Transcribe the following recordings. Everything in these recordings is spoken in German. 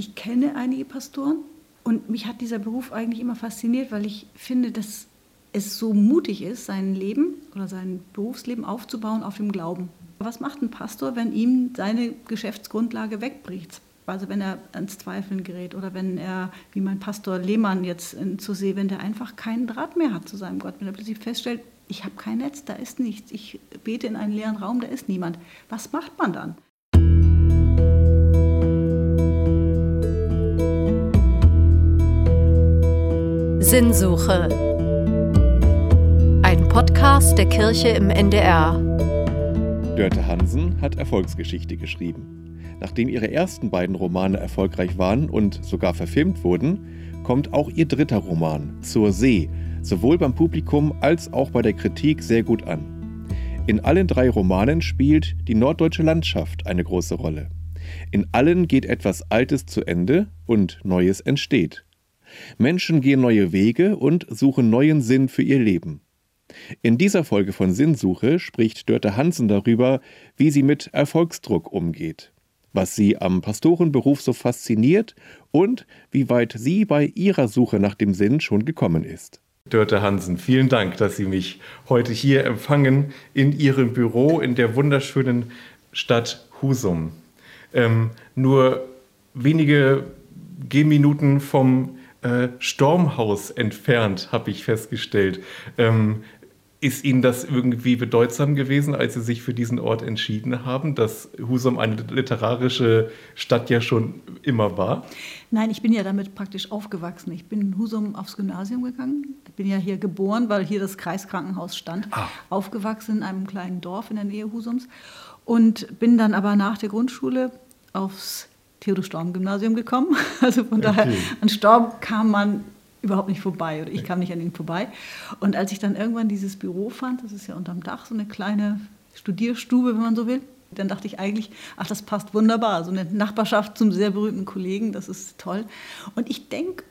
ich kenne einige Pastoren und mich hat dieser Beruf eigentlich immer fasziniert, weil ich finde, dass es so mutig ist, sein Leben oder sein Berufsleben aufzubauen auf dem Glauben. Was macht ein Pastor, wenn ihm seine Geschäftsgrundlage wegbricht? Also wenn er ans Zweifeln gerät oder wenn er, wie mein Pastor Lehmann jetzt zu sehen, wenn der einfach keinen Draht mehr hat zu seinem Gott, wenn er plötzlich feststellt, ich habe kein Netz, da ist nichts, ich bete in einen leeren Raum, da ist niemand. Was macht man dann? Sinnsuche. Ein Podcast der Kirche im NDR. Dörte Hansen hat Erfolgsgeschichte geschrieben. Nachdem ihre ersten beiden Romane erfolgreich waren und sogar verfilmt wurden, kommt auch ihr dritter Roman, Zur See, sowohl beim Publikum als auch bei der Kritik sehr gut an. In allen drei Romanen spielt die norddeutsche Landschaft eine große Rolle. In allen geht etwas Altes zu Ende und Neues entsteht. Menschen gehen neue Wege und suchen neuen Sinn für ihr Leben. In dieser Folge von Sinnsuche spricht Dörte Hansen darüber, wie sie mit Erfolgsdruck umgeht, was sie am Pastorenberuf so fasziniert und wie weit sie bei ihrer Suche nach dem Sinn schon gekommen ist. Dörte Hansen, vielen Dank, dass Sie mich heute hier empfangen in Ihrem Büro in der wunderschönen Stadt Husum. Ähm, nur wenige Gehminuten vom äh, Stormhaus entfernt, habe ich festgestellt. Ähm, ist Ihnen das irgendwie bedeutsam gewesen, als Sie sich für diesen Ort entschieden haben, dass Husum eine literarische Stadt ja schon immer war? Nein, ich bin ja damit praktisch aufgewachsen. Ich bin in Husum aufs Gymnasium gegangen. Ich bin ja hier geboren, weil hier das Kreiskrankenhaus stand. Ah. Aufgewachsen in einem kleinen Dorf in der Nähe Husums. Und bin dann aber nach der Grundschule aufs Theodor-Storm-Gymnasium gekommen. Also von okay. daher, an Storm kam man überhaupt nicht vorbei oder ich kam nicht an ihn vorbei. Und als ich dann irgendwann dieses Büro fand, das ist ja unterm Dach so eine kleine Studierstube, wenn man so will, dann dachte ich eigentlich, ach, das passt wunderbar. So eine Nachbarschaft zum sehr berühmten Kollegen, das ist toll. Und ich denke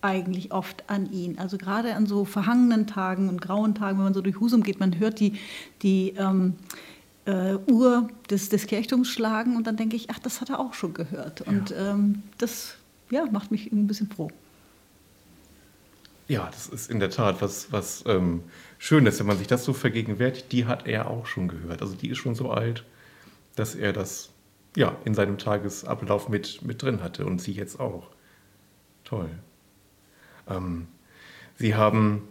eigentlich oft an ihn. Also gerade an so verhangenen Tagen und grauen Tagen, wenn man so durch Husum geht, man hört die, die ähm, äh, Uhr des, des Kirchturms schlagen und dann denke ich, ach, das hat er auch schon gehört. Und ja. ähm, das ja, macht mich ein bisschen froh. Ja, das ist in der Tat was, was ähm, Schönes, wenn man sich das so vergegenwärtigt. Die hat er auch schon gehört. Also die ist schon so alt, dass er das ja, in seinem Tagesablauf mit, mit drin hatte und sie jetzt auch. Toll. Ähm, sie haben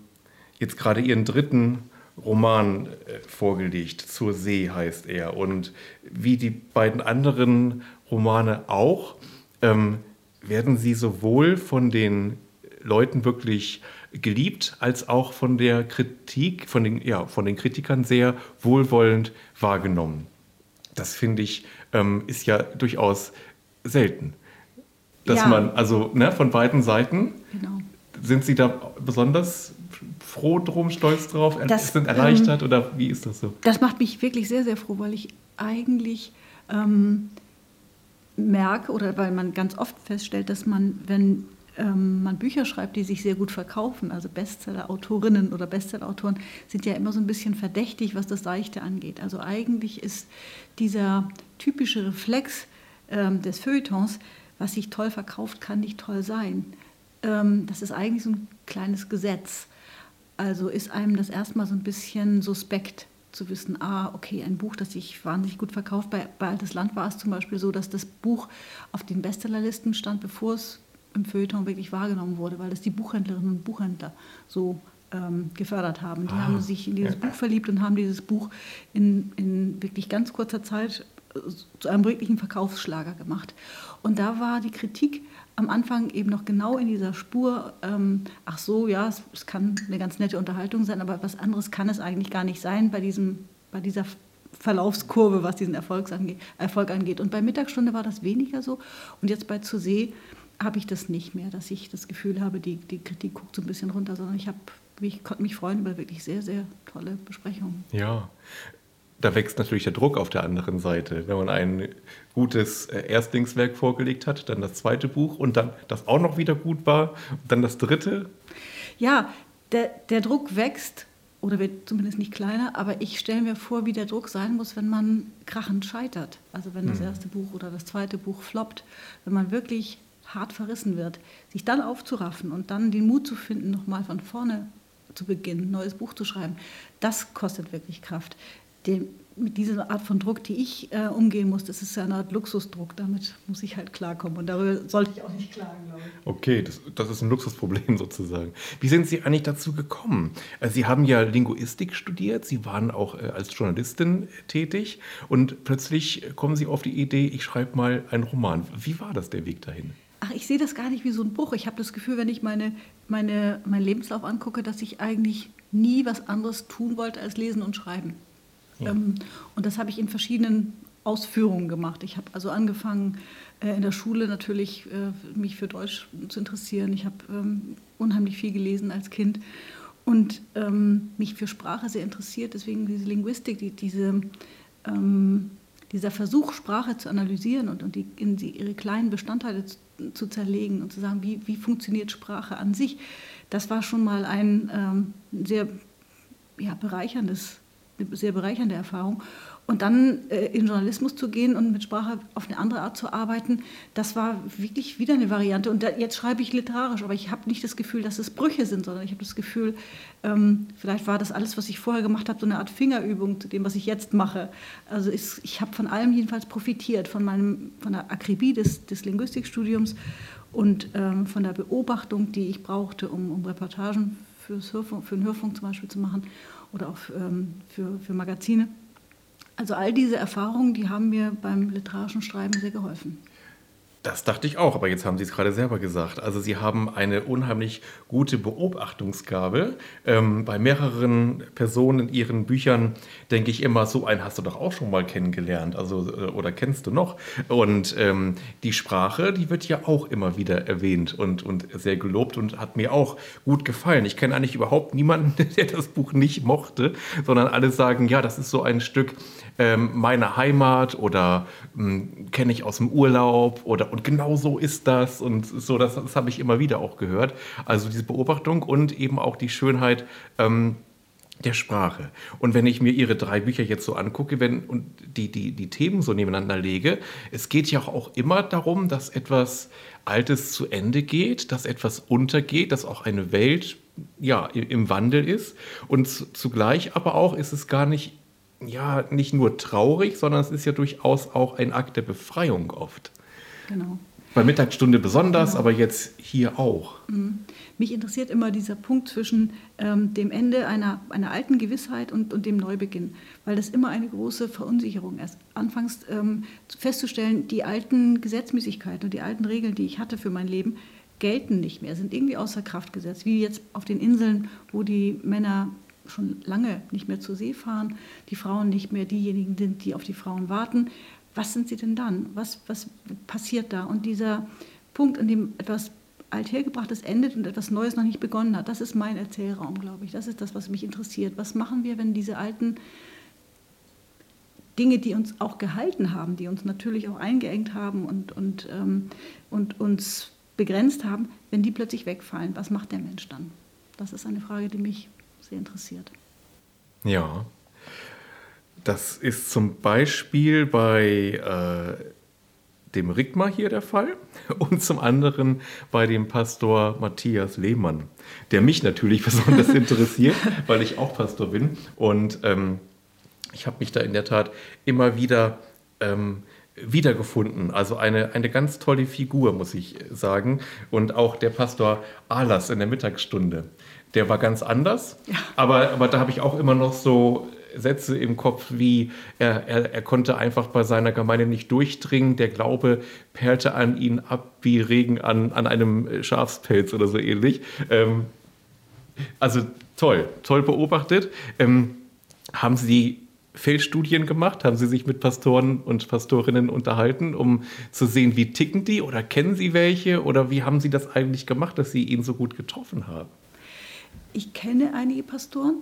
jetzt gerade Ihren dritten Roman äh, vorgelegt. Zur See heißt er. Und wie die beiden anderen Romane auch, ähm, werden sie sowohl von den Leuten wirklich geliebt, als auch von der Kritik, von den, ja, von den Kritikern sehr wohlwollend wahrgenommen. Das finde ich, ähm, ist ja durchaus selten. Dass ja. man, also ne, von beiden Seiten, genau. sind Sie da besonders froh drum, stolz drauf, das, sind erleichtert ähm, oder wie ist das so? Das macht mich wirklich sehr, sehr froh, weil ich eigentlich ähm, merke oder weil man ganz oft feststellt, dass man, wenn ähm, man Bücher schreibt, die sich sehr gut verkaufen, also Bestseller-Autorinnen oder Bestseller-Autoren sind ja immer so ein bisschen verdächtig, was das Seichte angeht. Also eigentlich ist dieser typische Reflex ähm, des Feuilletons, was sich toll verkauft, kann nicht toll sein. Ähm, das ist eigentlich so ein kleines Gesetz. Also ist einem das erstmal so ein bisschen suspekt zu wissen, ah, okay, ein Buch, das sich wahnsinnig gut verkauft. Bei, bei Altes Land war es zum Beispiel so, dass das Buch auf den Bestsellerlisten stand, bevor es im Feuilleton wirklich wahrgenommen wurde, weil das die Buchhändlerinnen und Buchhändler so ähm, gefördert haben. Die ah, haben sich in dieses ja. Buch verliebt und haben dieses Buch in, in wirklich ganz kurzer Zeit äh, zu einem wirklichen Verkaufsschlager gemacht. Und da war die Kritik am Anfang eben noch genau in dieser Spur, ähm, ach so, ja, es, es, kann eine ganz nette Unterhaltung sein, aber was anderes kann es eigentlich gar nicht sein bei, diesem, bei dieser Verlaufskurve, was diesen Erfolg angeht. Und bei Mittagsstunde war das weniger so. Und jetzt bei Zu See habe ich das nicht mehr, dass ich das Gefühl habe, die, die Kritik guckt so ein bisschen runter, sondern ich, hab, ich konnte mich freuen über wirklich sehr, sehr tolle Besprechungen. Ja, da wächst natürlich der Druck auf der anderen Seite. Wenn man ein gutes äh, Erstlingswerk vorgelegt hat, dann das zweite Buch und dann das auch noch wieder gut war, und dann das dritte. Ja, der, der Druck wächst oder wird zumindest nicht kleiner, aber ich stelle mir vor, wie der Druck sein muss, wenn man krachend scheitert. Also wenn das hm. erste Buch oder das zweite Buch floppt, wenn man wirklich hart verrissen wird, sich dann aufzuraffen und dann den Mut zu finden, nochmal von vorne zu beginnen, ein neues Buch zu schreiben, das kostet wirklich Kraft. Den, mit dieser Art von Druck, die ich äh, umgehen muss, das ist ja eine Art Luxusdruck. Damit muss ich halt klarkommen. Und darüber sollte ich auch nicht klagen, glaube ich. Okay, das, das ist ein Luxusproblem sozusagen. Wie sind Sie eigentlich dazu gekommen? Äh, Sie haben ja Linguistik studiert, Sie waren auch äh, als Journalistin tätig und plötzlich kommen Sie auf die Idee, ich schreibe mal einen Roman. Wie war das der Weg dahin? Ach, ich sehe das gar nicht wie so ein Bruch. Ich habe das Gefühl, wenn ich meine, meine, meinen Lebenslauf angucke, dass ich eigentlich nie was anderes tun wollte als lesen und schreiben. Ja. Ähm, und das habe ich in verschiedenen Ausführungen gemacht. Ich habe also angefangen, äh, in der Schule natürlich äh, mich für Deutsch zu interessieren. Ich habe ähm, unheimlich viel gelesen als Kind und ähm, mich für Sprache sehr interessiert. Deswegen diese Linguistik, die, diese, ähm, dieser Versuch, Sprache zu analysieren und, und die, in die, ihre kleinen Bestandteile zu, zu, zerlegen und zu sagen, wie, wie funktioniert Sprache an sich, das war schon mal ein ähm, sehr ja, bereicherndes eine sehr bereichernde Erfahrung. Und dann äh, in Journalismus zu gehen und mit Sprache auf eine andere Art zu arbeiten, das war wirklich wieder eine Variante. Und da, jetzt schreibe ich literarisch, aber ich habe nicht das Gefühl, dass es Brüche sind, sondern ich habe das Gefühl, ähm, vielleicht war das alles, was ich vorher gemacht habe, so eine Art Fingerübung zu dem, was ich jetzt mache. Also ist, ich habe von allem jedenfalls profitiert, von, meinem, von der Akribie des, des Linguistikstudiums und ähm, von der Beobachtung, die ich brauchte, um, um Reportagen fürs Hörfunk, für den Hörfunk zum Beispiel zu machen oder auch ähm, für, für Magazine. Also all diese Erfahrungen, die haben mir beim literarischen Schreiben sehr geholfen. Das dachte ich auch, aber jetzt haben Sie es gerade selber gesagt. Also Sie haben eine unheimlich gute Beobachtungsgabe. Ähm, bei mehreren Personen in Ihren Büchern denke ich immer, so einen hast du doch auch schon mal kennengelernt, also äh, oder kennst du noch. Und ähm, die Sprache, die wird ja auch immer wieder erwähnt und, und sehr gelobt und hat mir auch gut gefallen. Ich kenne eigentlich überhaupt niemanden, der das Buch nicht mochte, sondern alle sagen, ja, das ist so ein Stück ähm, meiner Heimat oder hm, kenne ich aus dem Urlaub oder und genau so ist das und so, das, das habe ich immer wieder auch gehört. Also diese Beobachtung und eben auch die Schönheit ähm, der Sprache. Und wenn ich mir Ihre drei Bücher jetzt so angucke wenn, und die, die, die Themen so nebeneinander lege, es geht ja auch immer darum, dass etwas Altes zu Ende geht, dass etwas untergeht, dass auch eine Welt ja, im Wandel ist. Und zugleich aber auch ist es gar nicht, ja, nicht nur traurig, sondern es ist ja durchaus auch ein Akt der Befreiung oft. Genau. Bei Mittagsstunde besonders, genau. aber jetzt hier auch. Mhm. Mich interessiert immer dieser Punkt zwischen ähm, dem Ende einer, einer alten Gewissheit und, und dem Neubeginn, weil das immer eine große Verunsicherung ist. Anfangs ähm, festzustellen, die alten Gesetzmäßigkeiten und die alten Regeln, die ich hatte für mein Leben, gelten nicht mehr, sind irgendwie außer Kraft gesetzt. Wie jetzt auf den Inseln, wo die Männer schon lange nicht mehr zur See fahren, die Frauen nicht mehr diejenigen sind, die auf die Frauen warten was sind sie denn dann? Was, was passiert da? Und dieser Punkt, an dem etwas Althergebrachtes endet und etwas Neues noch nicht begonnen hat, das ist mein Erzählraum, glaube ich. Das ist das, was mich interessiert. Was machen wir, wenn diese alten Dinge, die uns auch gehalten haben, die uns natürlich auch eingeengt haben und, und, ähm, und uns begrenzt haben, wenn die plötzlich wegfallen? Was macht der Mensch dann? Das ist eine Frage, die mich sehr interessiert. Ja, das ist zum Beispiel bei äh, dem Rigmar hier der Fall und zum anderen bei dem Pastor Matthias Lehmann, der mich natürlich besonders interessiert, weil ich auch Pastor bin. Und ähm, ich habe mich da in der Tat immer wieder ähm, wiedergefunden. Also eine, eine ganz tolle Figur, muss ich sagen. Und auch der Pastor Alas in der Mittagsstunde. Der war ganz anders, ja. aber, aber da habe ich auch immer noch so Sätze im Kopf wie, er, er, er konnte einfach bei seiner Gemeinde nicht durchdringen, der Glaube perlte an ihn ab wie Regen an, an einem Schafspelz oder so ähnlich. Ähm, also toll, toll beobachtet. Ähm, haben Sie Feldstudien gemacht? Haben Sie sich mit Pastoren und Pastorinnen unterhalten, um zu sehen, wie ticken die oder kennen Sie welche oder wie haben Sie das eigentlich gemacht, dass Sie ihn so gut getroffen haben? Ich kenne einige Pastoren,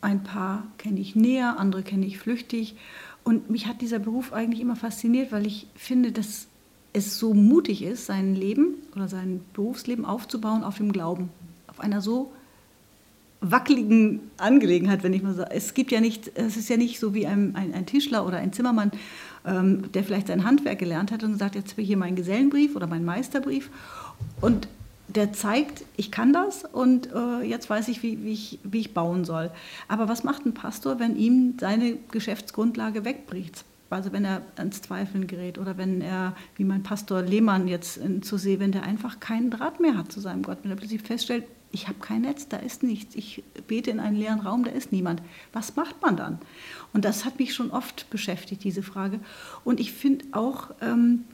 ein paar kenne ich näher, andere kenne ich flüchtig. Und mich hat dieser Beruf eigentlich immer fasziniert, weil ich finde, dass es so mutig ist, sein Leben oder sein Berufsleben aufzubauen auf dem Glauben. Auf einer so wackeligen Angelegenheit, wenn ich mal sage. Es gibt ja nicht, es ist ja nicht so wie ein, ein, ein Tischler oder ein Zimmermann, ähm, der vielleicht sein Handwerk gelernt hat und sagt, jetzt habe ich hier meinen Gesellenbrief oder meinen Meisterbrief und der zeigt, ich kann das und äh, jetzt weiß ich wie, wie ich, wie ich bauen soll. Aber was macht ein Pastor, wenn ihm seine Geschäftsgrundlage wegbricht? Also wenn er ans Zweifeln gerät oder wenn er, wie mein Pastor Lehmann jetzt in, zu sehen, wenn der einfach keinen Draht mehr hat zu seinem Gott, wenn er plötzlich feststellt, ich habe kein Netz, da ist nichts, ich bete in einen leeren Raum, da ist niemand. Was macht man dann? Und das hat mich schon oft beschäftigt, diese Frage. Und ich finde auch ähm,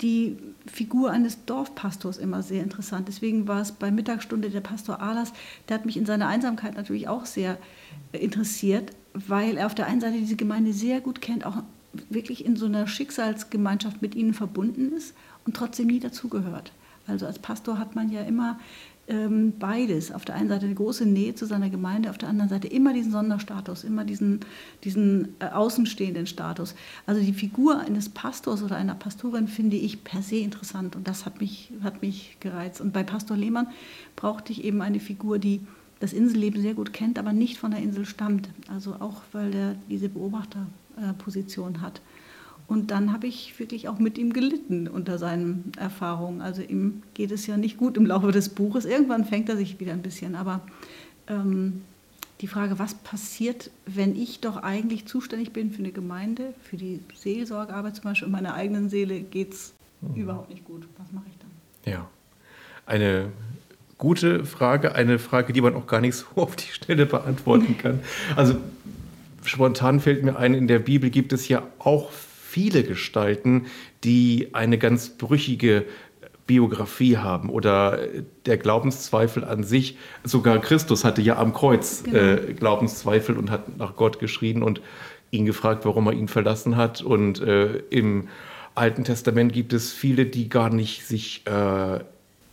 die Figur eines Dorfpastors immer sehr interessant. Deswegen war es bei Mittagsstunde der Pastor Ahlers, der hat mich in seiner Einsamkeit natürlich auch sehr interessiert, weil er auf der einen Seite diese Gemeinde sehr gut kennt, auch wirklich in so einer Schicksalsgemeinschaft mit ihnen verbunden ist und trotzdem nie dazugehört. Also als Pastor hat man ja immer ähm, beides. Auf der einen Seite eine große Nähe zu seiner Gemeinde, auf der anderen Seite immer diesen Sonderstatus, immer diesen, diesen äh, außenstehenden Status. Also die Figur eines Pastors oder einer Pastorin finde ich per se interessant und das hat mich, hat mich gereizt. Und bei Pastor Lehmann brauchte ich eben eine Figur, die das Inselleben sehr gut kennt, aber nicht von der Insel stammt. Also auch, weil er diese Beobachterposition hat. Und dann habe ich wirklich auch mit ihm gelitten unter seinen Erfahrungen. Also ihm geht es ja nicht gut im Laufe des Buches. Irgendwann fängt er sich wieder ein bisschen. Aber ähm, die Frage, was passiert, wenn ich doch eigentlich zuständig bin für eine Gemeinde, für die Seelsorgearbeit zum Beispiel, in meiner eigenen Seele geht es mhm. überhaupt nicht gut. Was mache ich dann? Ja, eine gute Frage, eine Frage, die man auch gar nicht so auf die Stelle beantworten kann. Also spontan fällt mir ein, in der Bibel gibt es ja auch viele Gestalten, die eine ganz brüchige Biografie haben oder der Glaubenszweifel an sich. Sogar Christus hatte ja am Kreuz genau. äh, Glaubenszweifel und hat nach Gott geschrien und ihn gefragt, warum er ihn verlassen hat. Und äh, im Alten Testament gibt es viele, die gar nicht sich äh,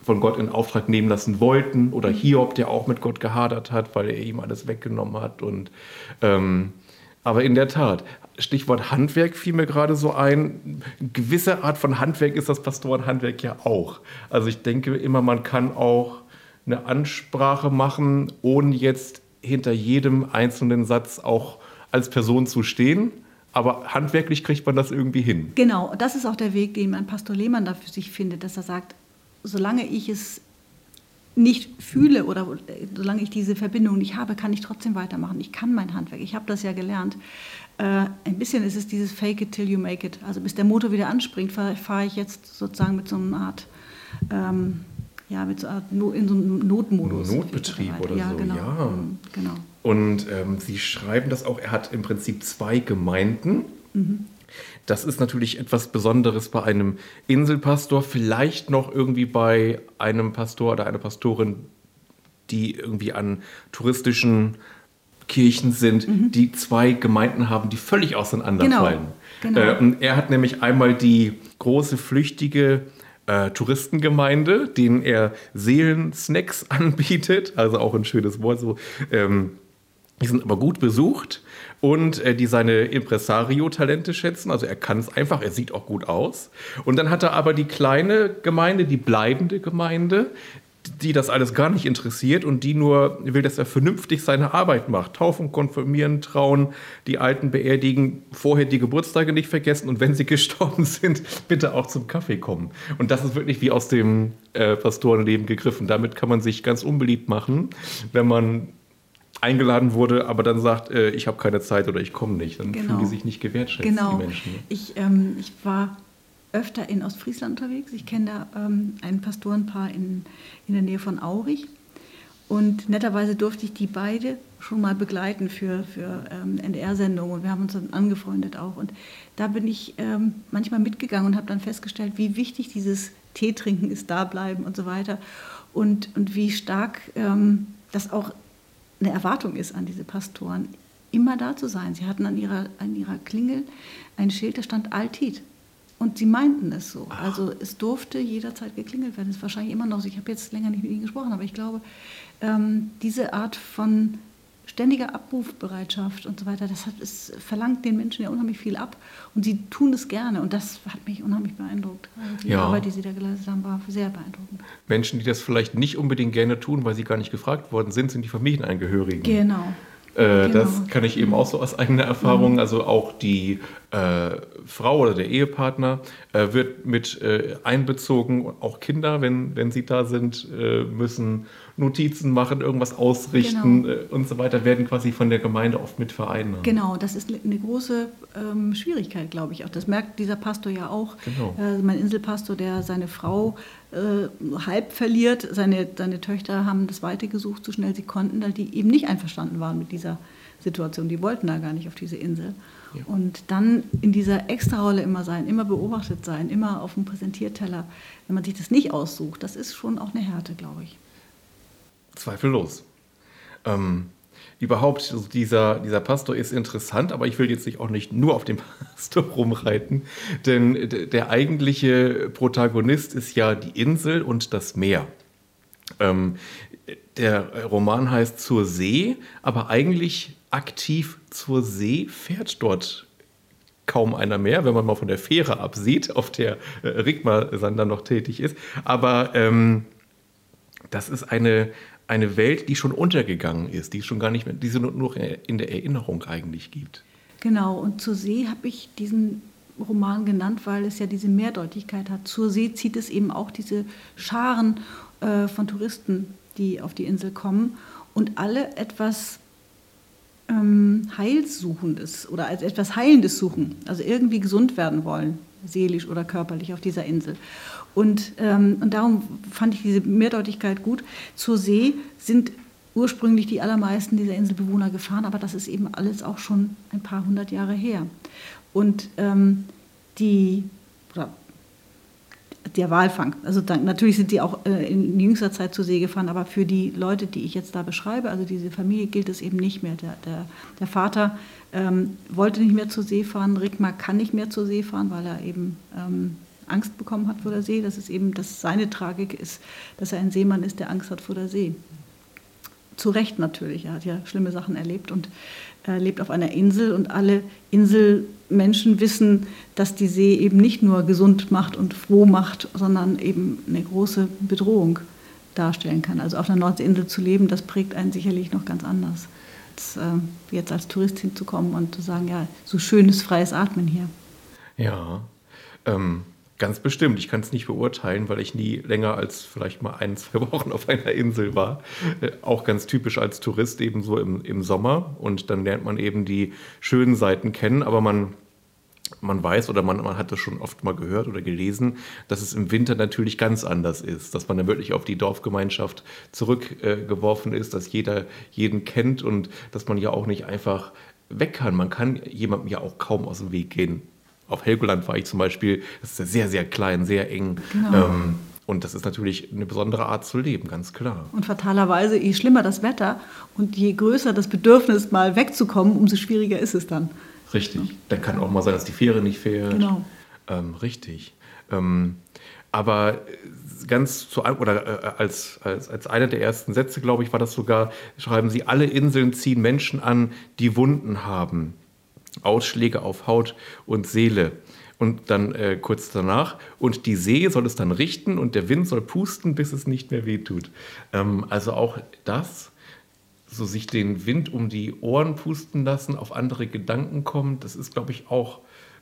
von Gott in Auftrag nehmen lassen wollten. Oder mhm. Hiob, der auch mit Gott gehadert hat, weil er ihm alles weggenommen hat. Und ähm, aber in der Tat, Stichwort Handwerk fiel mir gerade so ein. Eine gewisse Art von Handwerk ist das Pastorenhandwerk ja auch. Also ich denke immer, man kann auch eine Ansprache machen, ohne jetzt hinter jedem einzelnen Satz auch als Person zu stehen. Aber handwerklich kriegt man das irgendwie hin. Genau, das ist auch der Weg, den mein Pastor Lehmann da für sich findet, dass er sagt, solange ich es nicht fühle oder solange ich diese Verbindung nicht habe, kann ich trotzdem weitermachen. Ich kann mein Handwerk, ich habe das ja gelernt. Äh, ein bisschen ist es dieses Fake it till you make it. Also bis der Motor wieder anspringt, fahre fahr ich jetzt sozusagen mit so einer Art, ähm, ja, mit so einer Art no, in so einem Notmodus. Notbetrieb oder ja, so, genau. ja. Mhm, genau. Und ähm, Sie schreiben das auch, er hat im Prinzip zwei Gemeinden. Mhm. Das ist natürlich etwas Besonderes bei einem Inselpastor, vielleicht noch irgendwie bei einem Pastor oder einer Pastorin, die irgendwie an touristischen Kirchen sind, mhm. die zwei Gemeinden haben, die völlig auseinanderfallen. Genau. Genau. Äh, und er hat nämlich einmal die große flüchtige äh, Touristengemeinde, denen er Seelensnacks anbietet, also auch ein schönes Wort, so ähm, die sind aber gut besucht und äh, die seine Impresario-Talente schätzen. Also er kann es einfach, er sieht auch gut aus. Und dann hat er aber die kleine Gemeinde, die bleibende Gemeinde, die das alles gar nicht interessiert und die nur will, dass er vernünftig seine Arbeit macht. Taufen, konfirmieren, trauen, die Alten beerdigen, vorher die Geburtstage nicht vergessen und wenn sie gestorben sind, bitte auch zum Kaffee kommen. Und das ist wirklich wie aus dem äh, Pastorenleben gegriffen. Damit kann man sich ganz unbeliebt machen, wenn man eingeladen wurde, aber dann sagt, äh, ich habe keine Zeit oder ich komme nicht. Dann genau. fühlen die sich nicht gewertschätzt, genau. die Menschen. Ich, ähm, ich war öfter in Ostfriesland unterwegs. Ich kenne da ähm, ein Pastorenpaar in, in der Nähe von Aurich. Und netterweise durfte ich die beide schon mal begleiten für, für ähm, NDR-Sendungen und wir haben uns dann angefreundet auch. Und da bin ich ähm, manchmal mitgegangen und habe dann festgestellt, wie wichtig dieses Tee trinken ist, da bleiben und so weiter. Und, und wie stark ähm, das auch eine Erwartung ist an diese Pastoren, immer da zu sein. Sie hatten an ihrer, an ihrer Klingel ein Schild, da stand Altit. Und sie meinten es so. Ach. Also es durfte jederzeit geklingelt werden. Es ist wahrscheinlich immer noch so. Ich habe jetzt länger nicht mit Ihnen gesprochen, aber ich glaube, ähm, diese Art von ständige Abrufbereitschaft und so weiter, das hat, es verlangt den Menschen ja unheimlich viel ab und sie tun es gerne und das hat mich unheimlich beeindruckt. Also die ja. Arbeit, die sie da geleistet haben, war sehr beeindruckend. Menschen, die das vielleicht nicht unbedingt gerne tun, weil sie gar nicht gefragt worden sind, sind die Familienangehörigen. Genau. Äh, genau. Das kann ich eben auch so aus eigener Erfahrung. Mhm. Also auch die äh, Frau oder der Ehepartner äh, wird mit äh, einbezogen. Auch Kinder, wenn, wenn sie da sind, äh, müssen Notizen machen, irgendwas ausrichten genau. Äh, und so weiter, werden quasi von der Gemeinde oft mit vereinnahmt. Genau, das ist eine große ähm, Schwierigkeit, glaube ich. Auch das merkt dieser Pastor ja auch. Genau. Mein Inselpastor, der seine Frau äh, halb verliert. Seine, seine Töchter haben das Weite gesucht, so schnell sie konnten, weil die eben nicht einverstanden waren mit dieser Situation. Die wollten da gar nicht auf diese Insel. Ja. Und dann in dieser Extrarolle immer sein, immer beobachtet sein, immer auf dem Präsentierteller, wenn man sich das nicht aussucht, das ist schon auch eine Härte, glaube ich. Zweifellos. Ähm, überhaupt, also dieser, dieser Pastor ist interessant, aber ich will jetzt nicht auch nicht nur auf den Pastor rumreiten, denn der eigentliche Protagonist ist ja die Insel und das Meer. Ähm, der Roman heißt Zur See, aber eigentlich aktiv zur See fährt dort kaum einer mehr, wenn man mal von der Fähre absieht, auf der äh, Rigmar-Sander noch tätig ist. Aber ähm, das ist eine, eine Welt, die schon untergegangen ist, die schon gar nicht mehr, die es nur in der Erinnerung eigentlich gibt. Genau, und zur See habe ich diesen Roman genannt, weil es ja diese Mehrdeutigkeit hat. Zur See zieht es eben auch diese Scharen äh, von Touristen, die auf die Insel kommen und alle etwas ähm, Heilsuchendes oder als etwas Heilendes suchen, also irgendwie gesund werden wollen, seelisch oder körperlich auf dieser Insel. Und, ähm, und darum fand ich diese Mehrdeutigkeit gut. Zur See sind ursprünglich die allermeisten dieser Inselbewohner gefahren, aber das ist eben alles auch schon ein paar hundert Jahre her. Und ähm, die, oder der Walfang. Also dann, natürlich sind die auch äh, in jüngster Zeit zur See gefahren, aber für die Leute, die ich jetzt da beschreibe, also diese Familie, gilt es eben nicht mehr. Der, der, der Vater ähm, wollte nicht mehr zur See fahren, Rickmar kann nicht mehr zur See fahren, weil er eben ähm, Angst bekommen hat vor der See. Das ist eben, dass seine Tragik ist, dass er ein Seemann ist, der Angst hat vor der See. Zu Recht natürlich, er hat ja schlimme Sachen erlebt und er lebt auf einer Insel und alle Inselmenschen wissen, dass die See eben nicht nur gesund macht und froh macht, sondern eben eine große Bedrohung darstellen kann. Also auf einer Nordseeinsel zu leben, das prägt einen sicherlich noch ganz anders, als äh, jetzt als Tourist hinzukommen und zu sagen, ja, so schönes freies Atmen hier. Ja, ähm, Ganz bestimmt. Ich kann es nicht beurteilen, weil ich nie länger als vielleicht mal ein, zwei Wochen auf einer Insel war. Äh, auch ganz typisch als Tourist eben so im, im Sommer. Und dann lernt man eben die schönen Seiten kennen, aber man, man weiß oder man, man hat das schon oft mal gehört oder gelesen, dass es im Winter natürlich ganz anders ist, dass man dann wirklich auf die Dorfgemeinschaft zurückgeworfen äh, ist, dass jeder jeden kennt und dass man ja auch nicht einfach weg kann. Man kann jemandem ja auch kaum aus dem Weg gehen auf Helgoland war ich zum Beispiel, das ist sehr, sehr klein, sehr eng. Genau. Ähm, und das ist natürlich eine besondere Art zu leben, ganz klar. Und fatalerweise, je schlimmer das Wetter und je größer das Bedürfnis, mal wegzukommen, umso schwieriger ist es dann. Richtig. Ja. Dann kann auch mal sein, dass die Fähre nicht fährt. Genau. Ähm, richtig. Ähm, aber ganz zu oder äh, als, als, als einer der ersten Sätze, glaube ich, war das sogar, schreiben Sie, alle Inseln ziehen Menschen an, die Wunden haben. Ausschläge auf Haut und Seele. Und dann äh, kurz danach, und die See soll es dann richten und der Wind soll pusten, bis es nicht mehr wehtut. Ähm, also auch das, so sich den Wind um die Ohren pusten lassen, auf andere Gedanken kommen, das ist, glaube ich, auch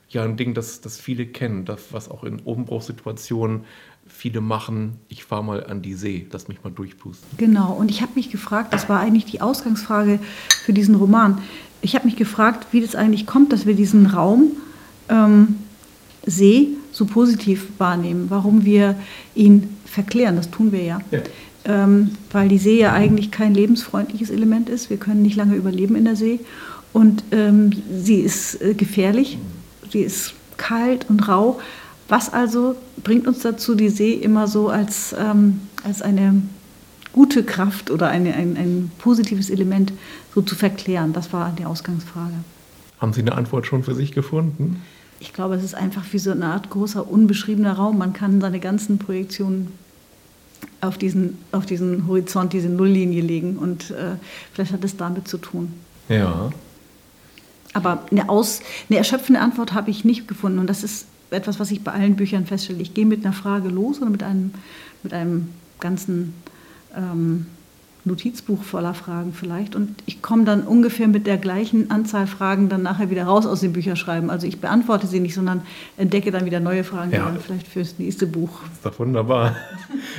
ja ein Ding, das, das viele kennen, das, was auch in Umbruchssituationen viele machen, ich fahre mal an die See, lass mich mal durchpusten. Genau, und ich habe mich gefragt, das war eigentlich die Ausgangsfrage für diesen Roman, ich habe mich gefragt, wie das eigentlich kommt, dass wir diesen Raum ähm, See so positiv wahrnehmen, warum wir ihn verklären, das tun wir ja. ja. Ähm, weil die See ja eigentlich kein lebensfreundliches Element ist. Wir können nicht lange überleben in der See. Und ähm, sie ist äh, gefährlich, sie ist kalt und rau. Was also bringt uns dazu, die See immer so als, ähm, als eine gute Kraft oder eine, ein, ein positives Element so zu verklären? Das war die Ausgangsfrage. Haben Sie eine Antwort schon für sich gefunden? Ich glaube, es ist einfach wie so eine Art großer unbeschriebener Raum. Man kann seine ganzen Projektionen auf diesen, auf diesen Horizont, diese Nulllinie legen. Und äh, vielleicht hat es damit zu tun. Ja. Aber eine, aus, eine erschöpfende Antwort habe ich nicht gefunden. Und das ist etwas, was ich bei allen Büchern feststelle. Ich gehe mit einer Frage los oder mit einem, mit einem ganzen ähm, Notizbuch voller Fragen vielleicht. Und ich komme dann ungefähr mit der gleichen Anzahl Fragen dann nachher wieder raus aus dem Bücherschreiben. Also ich beantworte sie nicht, sondern entdecke dann wieder neue Fragen, ja. die dann vielleicht fürs nächste Buch. Das ist doch wunderbar.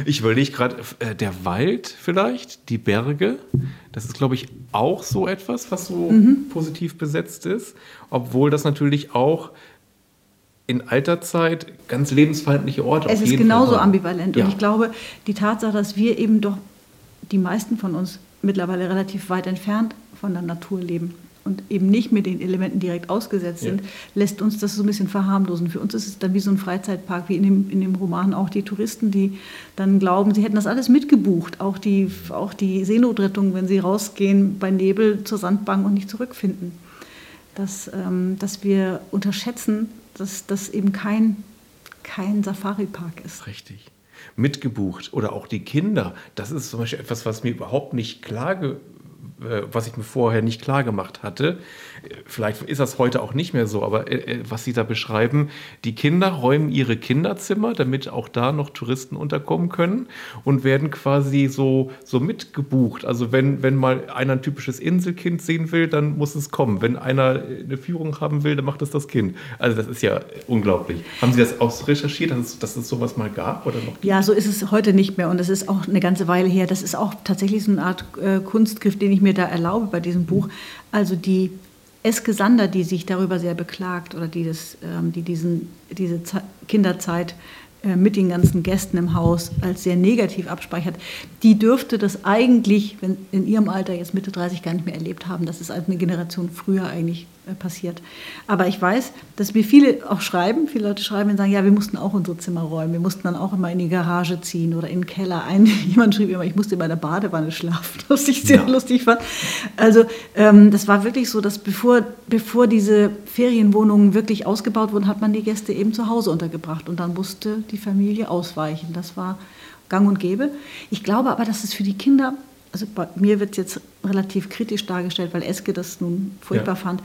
Ich überlege gerade, äh, der Wald vielleicht, die Berge, das ist, glaube ich, auch so etwas, was so mhm. positiv besetzt ist. Obwohl das natürlich auch in alter Zeit ganz lebensfeindliche Orte. Es ist genauso ambivalent. Ja. Und ich glaube, die Tatsache, dass wir eben doch die meisten von uns mittlerweile relativ weit entfernt von der Natur leben und eben nicht mit den Elementen direkt ausgesetzt sind, ja. lässt uns das so ein bisschen verharmlosen. Für uns ist es dann wie so ein Freizeitpark, wie in dem, in dem Roman auch die Touristen, die dann glauben, sie hätten das alles mitgebucht. Auch die, auch die Seenotrettung, wenn sie rausgehen bei Nebel zur Sandbank und nicht zurückfinden. Dass, ähm, dass wir unterschätzen, dass das eben kein, kein Safari-Park ist. Richtig mitgebucht oder auch die Kinder. Das ist zum Beispiel etwas, was mir überhaupt nicht klar äh, was ich mir vorher nicht klar gemacht hatte. Vielleicht ist das heute auch nicht mehr so, aber äh, äh, was Sie da beschreiben, die Kinder räumen ihre Kinderzimmer, damit auch da noch Touristen unterkommen können und werden quasi so, so mitgebucht. Also wenn, wenn mal einer ein typisches Inselkind sehen will, dann muss es kommen. Wenn einer eine Führung haben will, dann macht es das Kind. Also das ist ja unglaublich. Haben Sie das auch recherchiert, dass es, dass es sowas mal gab oder noch? Ja, so ist es heute nicht mehr und das ist auch eine ganze Weile her. Das ist auch tatsächlich so eine Art äh, Kunstgriff, den ich mir da erlaube bei diesem Buch. Also die Eske Sander, die sich darüber sehr beklagt oder die, das, ähm, die diesen, diese Kinderzeit äh, mit den ganzen Gästen im Haus als sehr negativ abspeichert, die dürfte das eigentlich, wenn in ihrem Alter jetzt Mitte 30 gar nicht mehr erlebt haben. Das ist eine Generation früher eigentlich passiert. Aber ich weiß, dass mir viele auch schreiben, viele Leute schreiben und sagen, ja, wir mussten auch unsere Zimmer räumen, wir mussten dann auch immer in die Garage ziehen oder in den Keller. Ein, jemand schrieb immer, ich musste in meiner Badewanne schlafen, was ich sehr ja. lustig fand. Also ähm, das war wirklich so, dass bevor, bevor diese Ferienwohnungen wirklich ausgebaut wurden, hat man die Gäste eben zu Hause untergebracht und dann musste die Familie ausweichen. Das war gang und gäbe. Ich glaube aber, dass es für die Kinder, also bei mir wird es jetzt relativ kritisch dargestellt, weil Eske das nun furchtbar ja. fand.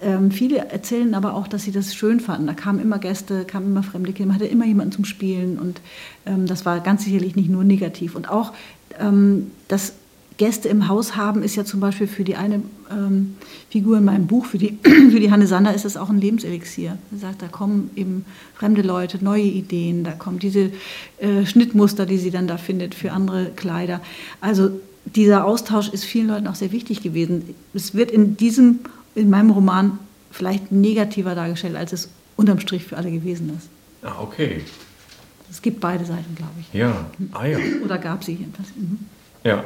Ähm, viele erzählen aber auch, dass sie das schön fanden. Da kamen immer Gäste, kamen immer fremde Kinder, man hatte immer jemanden zum Spielen und ähm, das war ganz sicherlich nicht nur negativ. Und auch ähm, das Gäste im Haus haben, ist ja zum Beispiel für die eine ähm, Figur in meinem Buch, für die, für die Hanne Sander, ist es auch ein Lebenselixier. Er sagt, da kommen eben fremde Leute, neue Ideen, da kommen diese äh, Schnittmuster, die sie dann da findet für andere Kleider. Also dieser Austausch ist vielen Leuten auch sehr wichtig gewesen. Es wird in diesem, in meinem Roman vielleicht negativer dargestellt, als es unterm Strich für alle gewesen ist. Ah, okay. Es gibt beide Seiten, glaube ich. Ja, ah ja. Oder gab sie jedenfalls. Mhm. Ja.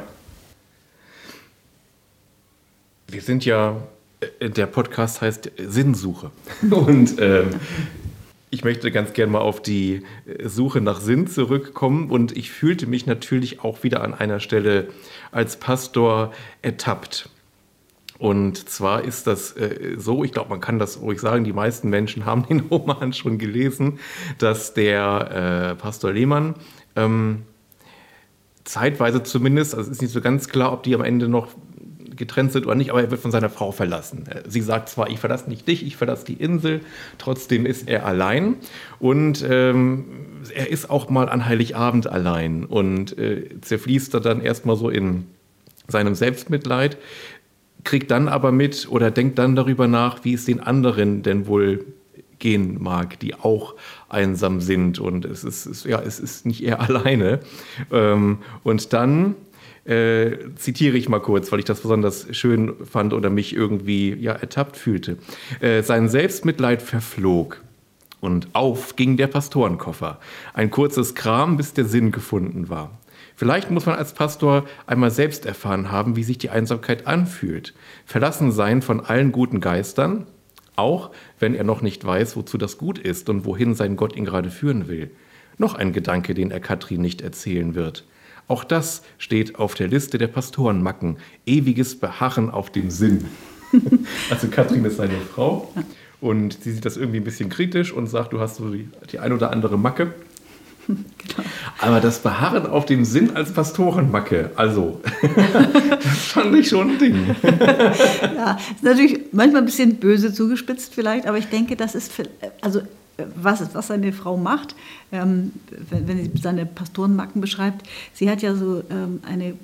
Wir sind ja, äh, der Podcast heißt Sinnsuche. Und ähm, ich möchte ganz gerne mal auf die Suche nach Sinn zurückkommen. Und ich fühlte mich natürlich auch wieder an einer Stelle als Pastor ertappt. Und zwar ist das äh, so, ich glaube, man kann das ruhig sagen, die meisten Menschen haben den Roman schon gelesen, dass der äh, Pastor Lehmann ähm, zeitweise zumindest, also es ist nicht so ganz klar, ob die am Ende noch getrennt sind oder nicht, aber er wird von seiner Frau verlassen. Sie sagt zwar, ich verlasse nicht dich, ich verlasse die Insel, trotzdem ist er allein und ähm, er ist auch mal an Heiligabend allein und äh, zerfließt er dann erstmal so in seinem Selbstmitleid, kriegt dann aber mit oder denkt dann darüber nach, wie es den anderen denn wohl gehen mag, die auch einsam sind und es ist, ja, es ist nicht er alleine. Ähm, und dann äh, zitiere ich mal kurz, weil ich das besonders schön fand oder mich irgendwie ja, ertappt fühlte. Äh, sein Selbstmitleid verflog. Und auf ging der Pastorenkoffer. Ein kurzes Kram, bis der Sinn gefunden war. Vielleicht muss man als Pastor einmal selbst erfahren haben, wie sich die Einsamkeit anfühlt. Verlassen sein von allen guten Geistern, auch wenn er noch nicht weiß, wozu das gut ist und wohin sein Gott ihn gerade führen will. Noch ein Gedanke, den er Katrin nicht erzählen wird. Auch das steht auf der Liste der Pastorenmacken. Ewiges Beharren auf dem Sinn. also Katrin ist seine Frau und sie sieht das irgendwie ein bisschen kritisch und sagt, du hast so die, die ein oder andere Macke. Genau. Aber das Beharren auf dem Sinn als Pastorenmacke, also, das fand ich schon ein Ding. ja, ist natürlich manchmal ein bisschen böse zugespitzt vielleicht, aber ich denke, das ist, für, also was, was seine Frau macht, ähm, wenn, wenn, sie seine Pastorenmacken beschreibt, sie hat ja so ähm, eine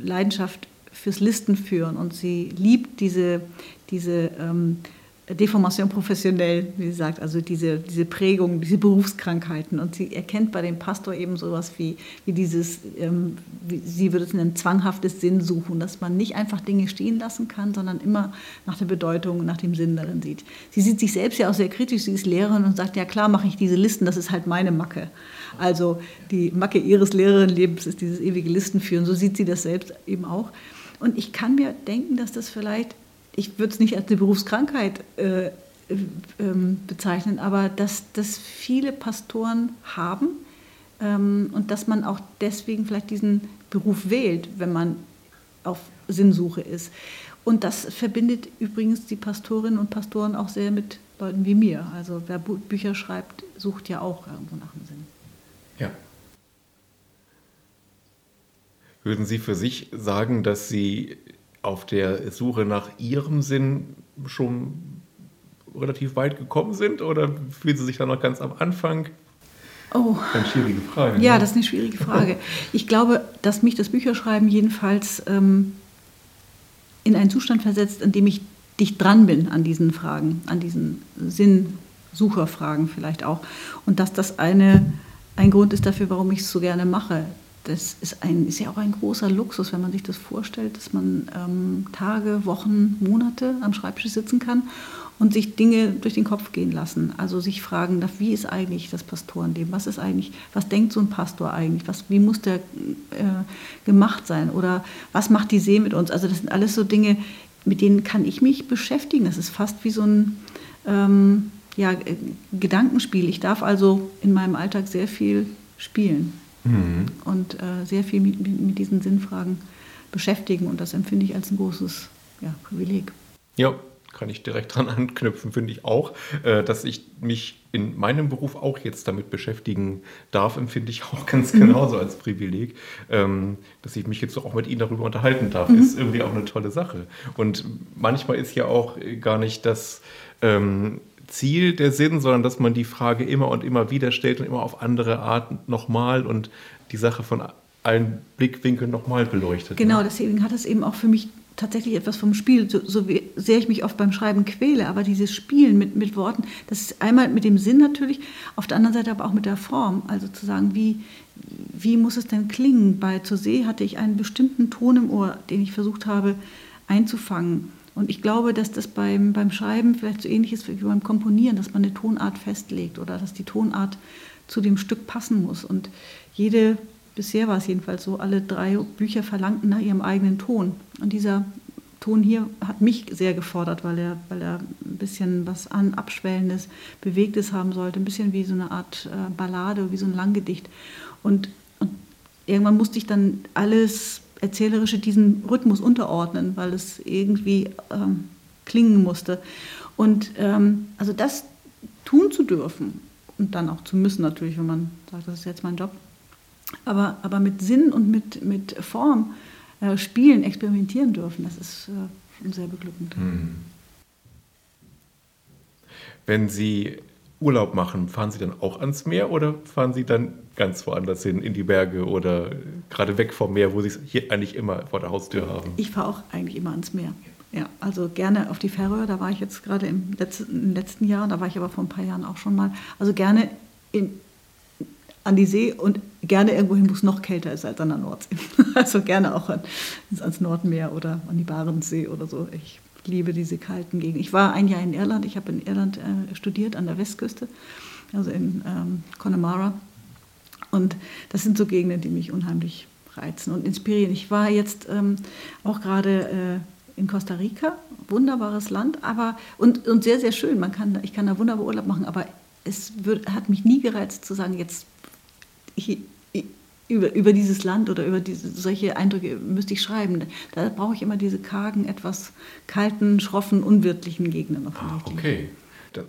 Leidenschaft fürs Listenführen und sie liebt diese, diese ähm, Deformation professionell, wie sie sagt, also diese, diese Prägung, diese Berufskrankheiten. Und sie erkennt bei dem Pastor eben sowas wie, wie dieses, ähm, wie, sie würde es nennen, zwanghaftes Sinnsuchen, dass man nicht einfach Dinge stehen lassen kann, sondern immer nach der Bedeutung, nach dem Sinn darin sieht. Sie sieht sich selbst ja auch sehr kritisch, sie ist Lehrerin und sagt, ja klar mache ich diese Listen, das ist halt meine Macke. Also die Macke ihres Lehrerinnenlebens ist dieses ewige Listenführen, so sieht sie das selbst eben auch. Und ich kann mir denken, dass das vielleicht ich würde es nicht als eine Berufskrankheit äh, äh, bezeichnen, aber dass das viele Pastoren haben ähm, und dass man auch deswegen vielleicht diesen Beruf wählt, wenn man auf Sinnsuche ist. Und das verbindet übrigens die Pastorinnen und Pastoren auch sehr mit Leuten wie mir. Also wer Bücher schreibt, sucht ja auch irgendwo nach dem Sinn. Ja. Würden Sie für sich sagen, dass Sie auf der Suche nach Ihrem Sinn schon relativ weit gekommen sind oder fühlen Sie sich da noch ganz am Anfang? Oh. Eine schwierige Frage. Ja, ne? das ist eine schwierige Frage. Ich glaube, dass mich das Bücherschreiben jedenfalls ähm, in einen Zustand versetzt, in dem ich dicht dran bin an diesen Fragen, an diesen Sinnsucherfragen vielleicht auch. Und dass das eine, ein Grund ist dafür, warum ich es so gerne mache das ist, ein, ist ja auch ein großer Luxus, wenn man sich das vorstellt, dass man ähm, Tage, Wochen, Monate am Schreibtisch sitzen kann und sich Dinge durch den Kopf gehen lassen. Also sich fragen darf, wie ist eigentlich das Pastorenleben? Was ist eigentlich, was denkt so ein Pastor eigentlich? Was, wie muss der äh, gemacht sein? Oder was macht die See mit uns? Also das sind alles so Dinge, mit denen kann ich mich beschäftigen. Das ist fast wie so ein ähm, ja, Gedankenspiel. Ich darf also in meinem Alltag sehr viel spielen mhm. und äh, sehr viel mit, mit, diesen Sinnfragen beschäftigen. Und das empfinde ich als ein großes ja, Privileg. Ja, kann ich direkt dran anknüpfen, finde ich auch. Äh, dass ich mich in meinem Beruf auch jetzt damit beschäftigen darf, empfinde ich auch ganz mhm. genauso als Privileg. Ähm, dass ich mich jetzt auch mit Ihnen darüber unterhalten darf, mhm. ist irgendwie auch eine tolle Sache. Und manchmal ist ja auch gar nicht das ähm, Ziel der Sinn, sondern dass man die Frage immer und immer wieder stellt und immer auf andere Art nochmal und die Sache von allen Blickwinkeln nochmal beleuchtet. Genau, ne? deswegen hat es eben auch für mich tatsächlich etwas vom Spiel, so, so sehr ich mich oft beim Schreiben quäle, aber dieses Spielen mit, mit Worten, das ist einmal mit dem Sinn natürlich, auf der anderen Seite aber auch mit der Form, also zu sagen, wie, wie muss es denn klingen? Bei Zur See hatte ich einen bestimmten Ton im Ohr, den ich versucht habe einzufangen. Und ich glaube, dass das beim, beim Schreiben vielleicht so ähnlich ist wie beim Komponieren, dass man eine Tonart festlegt oder dass die Tonart zu dem Stück passen muss. Und jede, bisher war es jedenfalls so, alle drei Bücher verlangten nach ihrem eigenen Ton. Und dieser Ton hier hat mich sehr gefordert, weil er, weil er ein bisschen was an Abschwellendes, Bewegtes haben sollte, ein bisschen wie so eine Art äh, Ballade, wie so ein Langgedicht. Und, und irgendwann musste ich dann alles Erzählerische diesen Rhythmus unterordnen, weil es irgendwie ähm, klingen musste. Und ähm, also das tun zu dürfen und dann auch zu müssen natürlich, wenn man sagt, das ist jetzt mein Job, aber, aber mit Sinn und mit, mit Form äh, spielen, experimentieren dürfen, das ist äh, sehr beglückend. Hm. Wenn Sie Urlaub machen, fahren Sie dann auch ans Meer oder fahren Sie dann ganz woanders hin, in die Berge oder gerade weg vom Meer, wo Sie es hier eigentlich immer vor der Haustür haben? Ich fahre auch eigentlich immer ans Meer. Ja, also gerne auf die Färöer, da war ich jetzt gerade im letzten, im letzten Jahr, da war ich aber vor ein paar Jahren auch schon mal. Also gerne in, an die See und gerne irgendwo hin, wo es noch kälter ist als an der Nordsee. Also gerne auch an, ans Nordmeer oder an die Barentssee oder so. Ich liebe diese kalten Gegenden. Ich war ein Jahr in Irland, ich habe in Irland äh, studiert an der Westküste, also in ähm, Connemara. Und das sind so Gegenden, die mich unheimlich reizen und inspirieren. Ich war jetzt ähm, auch gerade äh, in Costa Rica, wunderbares Land, aber und, und sehr, sehr schön. Man kann, ich kann da wunderbar Urlaub machen, aber es wird, hat mich nie gereizt zu sagen, jetzt ich, über, über dieses Land oder über diese, solche Eindrücke müsste ich schreiben. Da brauche ich immer diese kargen, etwas kalten, schroffen, unwirtlichen Gegenden. Ah, okay.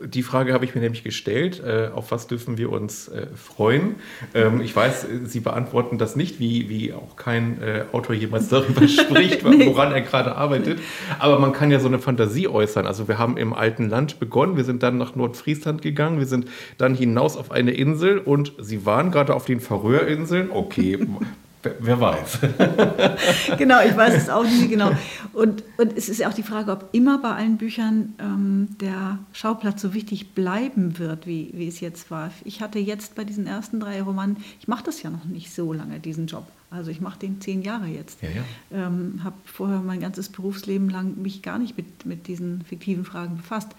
Die Frage habe ich mir nämlich gestellt. Äh, auf was dürfen wir uns äh, freuen? Ähm, ich weiß, Sie beantworten das nicht, wie, wie auch kein äh, Autor jemals darüber spricht, woran er gerade arbeitet. Aber man kann ja so eine Fantasie äußern. Also wir haben im alten Land begonnen, wir sind dann nach Nordfriesland gegangen, wir sind dann hinaus auf eine Insel und Sie waren gerade auf den Färöerinseln. Okay, Wer weiß. genau, ich weiß es auch nicht genau. Und, und es ist ja auch die Frage, ob immer bei allen Büchern ähm, der Schauplatz so wichtig bleiben wird, wie, wie es jetzt war. Ich hatte jetzt bei diesen ersten drei Romanen, ich mache das ja noch nicht so lange, diesen Job. Also ich mache den zehn Jahre jetzt. Ja, ja. Ähm, habe vorher mein ganzes Berufsleben lang mich gar nicht mit, mit diesen fiktiven Fragen befasst.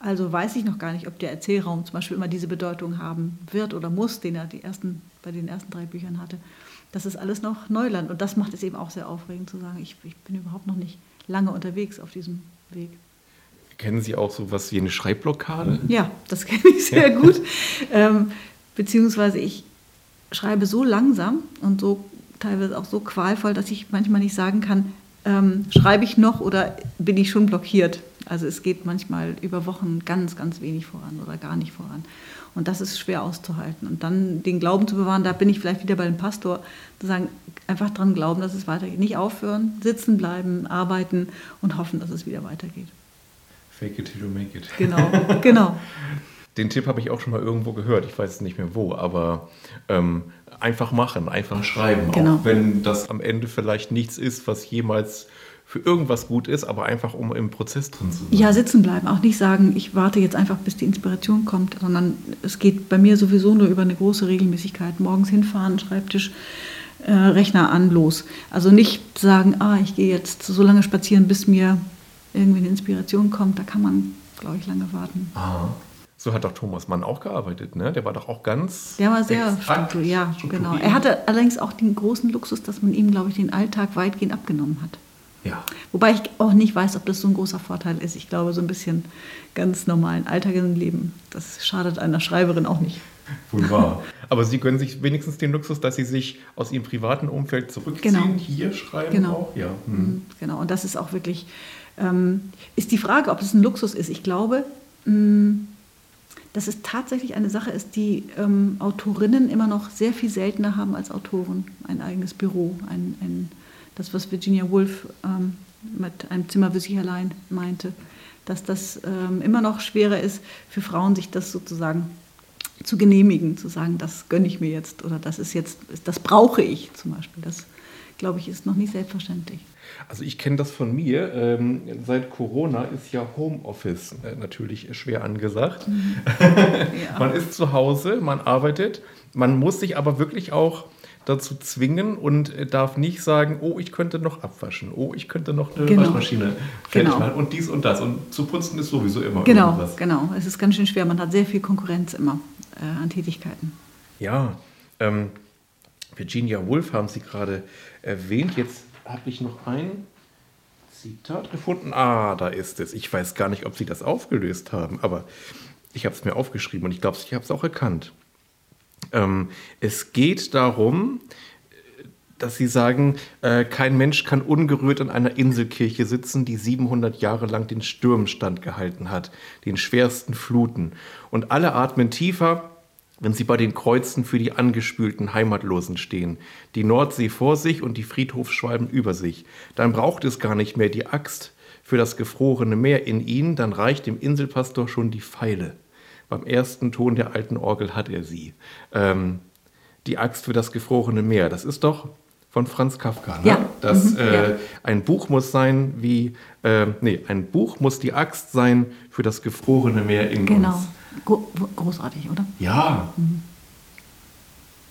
Also weiß ich noch gar nicht, ob der Erzählraum zum Beispiel immer diese Bedeutung haben wird oder muss, den er die ersten, bei den ersten drei Büchern hatte das ist alles noch Neuland. Und das macht es eben auch sehr aufregend zu sagen, ich, ich bin überhaupt noch nicht lange unterwegs auf diesem Weg. Kennen Sie auch so was wie eine Schreibblockade? Ja, das kenne ich sehr ja. gut. Ähm, beziehungsweise ich schreibe so langsam und so teilweise auch so qualvoll, dass ich manchmal nicht sagen kann, ähm, schreibe ich noch oder bin ich schon blockiert. Also es geht manchmal über Wochen ganz, ganz wenig voran oder gar nicht voran. Und das ist schwer auszuhalten. Und dann den Glauben zu bewahren, da bin ich vielleicht wieder bei dem Pastor, zu sagen, einfach dran glauben, dass es weitergeht. Nicht aufhören, sitzen bleiben, arbeiten und hoffen, dass es wieder weitergeht. Fake it till you make it. Genau, genau. Den Tipp habe ich auch schon mal irgendwo gehört, ich weiß nicht mehr wo, aber ähm, einfach machen, einfach schreiben, genau. auch wenn das am Ende vielleicht nichts ist, was jemals für irgendwas gut ist, aber einfach um im Prozess drin zu sein. Ja, sitzen bleiben. Auch nicht sagen, ich warte jetzt einfach, bis die Inspiration kommt, sondern es geht bei mir sowieso nur über eine große Regelmäßigkeit. Morgens hinfahren, Schreibtisch, äh, Rechner an, los. Also nicht sagen, ah, ich gehe jetzt so lange spazieren, bis mir irgendwie eine Inspiration kommt. Da kann man, glaube ich, lange warten. Aha. So hat doch Thomas Mann auch gearbeitet, ne? Der war doch auch ganz. Der war sehr strukturiert, ja, genau. Er hatte allerdings auch den großen Luxus, dass man ihm, glaube ich, den Alltag weitgehend abgenommen hat. Ja. Wobei ich auch nicht weiß, ob das so ein großer Vorteil ist. Ich glaube, so ein bisschen ganz normalen Alltag im Leben, das schadet einer Schreiberin auch nicht. Wohl wahr. Aber Sie gönnen sich wenigstens den Luxus, dass Sie sich aus Ihrem privaten Umfeld zurückziehen, genau. hier schreiben genau. auch. Ja. Mhm. mhm. Genau, und das ist auch wirklich, ähm, ist die Frage, ob es ein Luxus ist. Ich glaube, mh, mm, dass es tatsächlich eine Sache ist, die ähm, Autorinnen immer noch sehr viel seltener haben als Autoren. Ein eigenes Büro, ein, ein das, was Virginia Woolf ähm, mit einem Zimmer für sich allein meinte, dass das ähm, immer noch schwerer ist für Frauen, sich das sozusagen zu genehmigen, zu sagen, das gönne ich mir jetzt oder das ist jetzt, das brauche ich zum Beispiel. Das, glaube ich, ist noch nicht selbstverständlich. Also ich kenne das von mir. Ähm, seit Corona ist ja Homeoffice äh, natürlich schwer angesagt. Mhm. ja. man ist zu Hause, man arbeitet, man muss sich aber wirklich auch dazu zwingen und darf nicht sagen, oh, ich könnte noch abwaschen, oh, ich könnte noch eine genau. Waschmaschine fertig genau. machen und dies und das. Und zu putzen ist sowieso immer genau, irgendwas. Genau, es ist ganz schön schwer. Man hat sehr viel Konkurrenz immer äh, an Tätigkeiten. Ja, ähm, Virginia Woolf haben Sie gerade erwähnt. Jetzt habe ich noch ein Zitat gefunden. Ah, da ist es. Ich weiß gar nicht, ob Sie das aufgelöst haben, aber ich habe es mir aufgeschrieben und ich glaube, ich habe es auch erkannt. Ähm, es geht darum, dass sie sagen, äh, kein Mensch kann ungerührt an einer Inselkirche sitzen, die 700 Jahre lang den Stürmen standgehalten hat, den schwersten Fluten. Und alle atmen tiefer, wenn sie bei den Kreuzen für die angespülten Heimatlosen stehen, die Nordsee vor sich und die Friedhofschwalben über sich. Dann braucht es gar nicht mehr die Axt für das gefrorene Meer in ihnen, dann reicht dem Inselpastor schon die Pfeile. Beim ersten Ton der alten Orgel hat er sie. Ähm, die Axt für das gefrorene Meer. Das ist doch von Franz Kafka. Ne? Ja. Das, mhm, äh, ja. Ein Buch muss sein wie, äh, nee, ein Buch muss die Axt sein für das gefrorene Meer in genau. uns. Genau. Großartig, oder? Ja. Mhm.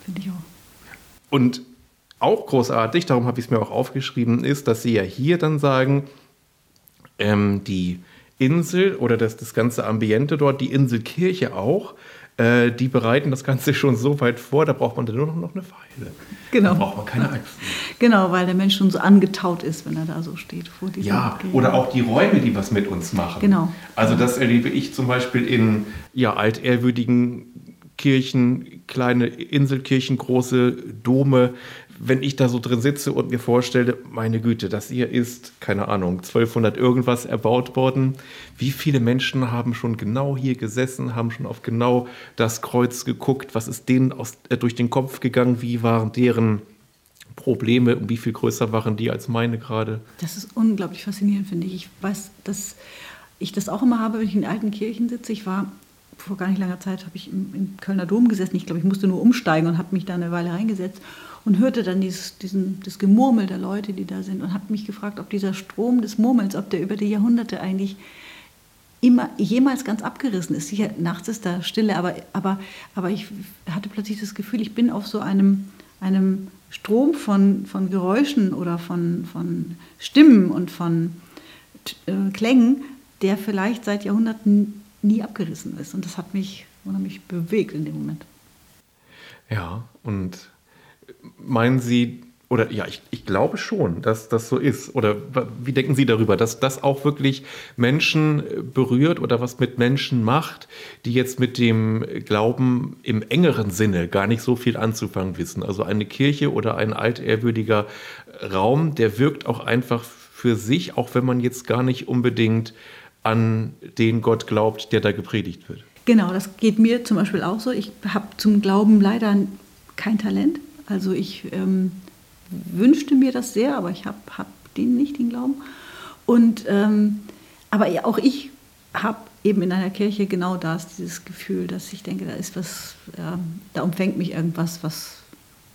Finde ich auch. Und auch großartig, darum habe ich es mir auch aufgeschrieben, ist, dass Sie ja hier dann sagen, ähm, die Insel oder das, das ganze Ambiente dort, die Inselkirche auch, äh, die bereiten das Ganze schon so weit vor, da braucht man dann nur noch eine Pfeile. Genau. Da braucht man keine Axt. Genau, weil der Mensch schon so angetaut ist, wenn er da so steht vor dieser Ja, Kirche. oder auch die Räume, die was mit uns machen. Genau. Also das erlebe ich zum Beispiel in ja, altehrwürdigen Kirchen, kleine Inselkirchen, große Dome. Wenn ich da so drin sitze und mir vorstelle, meine Güte, das hier ist, keine Ahnung, 1200 irgendwas erbaut worden. Wie viele Menschen haben schon genau hier gesessen, haben schon auf genau das Kreuz geguckt? Was ist denen aus, äh, durch den Kopf gegangen? Wie waren deren Probleme und wie viel größer waren die als meine gerade? Das ist unglaublich faszinierend, finde ich. Ich weiß, dass ich das auch immer habe, wenn ich in alten Kirchen sitze. Ich war vor gar nicht langer Zeit habe ich im, im, Kölner Dom gesessen. Ich glaube, ich musste nur umsteigen und habe mich da eine Weile reingesetzt und hörte dann dieses, diesen, das Gemurmel der Leute, die da sind und habe mich gefragt, ob dieser Strom des Murmels, ob der über die Jahrhunderte eigentlich immer jemals ganz abgerissen ist. Sicher, nachts ist da Stille, aber, aber, aber ich hatte plötzlich das Gefühl, ich bin auf so einem, einem Strom von, von Geräuschen oder von, von Stimmen und von äh, Klängen, der vielleicht seit Jahrhunderten nie abgerissen ist. Und das hat mich unheimlich bewegt in dem Moment. Ja, und meinen Sie, oder ja, ich, ich glaube schon, dass das so ist. Oder wie denken Sie darüber, dass das auch wirklich Menschen berührt oder was mit Menschen macht, die jetzt mit dem Glauben im engeren Sinne gar nicht so viel anzufangen wissen? Also eine Kirche oder ein altehrwürdiger Raum, der wirkt auch einfach für sich, auch wenn man jetzt gar nicht unbedingt an den Gott glaubt, der da gepredigt wird. Genau, das geht mir zum Beispiel auch so. Ich habe zum Glauben leider kein Talent. Also ich ähm, wünschte mir das sehr, aber ich habe hab den nicht, den Glauben. Und, ähm, aber auch ich habe eben in einer Kirche genau das, dieses Gefühl, dass ich denke, da ist was, äh, da umfängt mich irgendwas, was,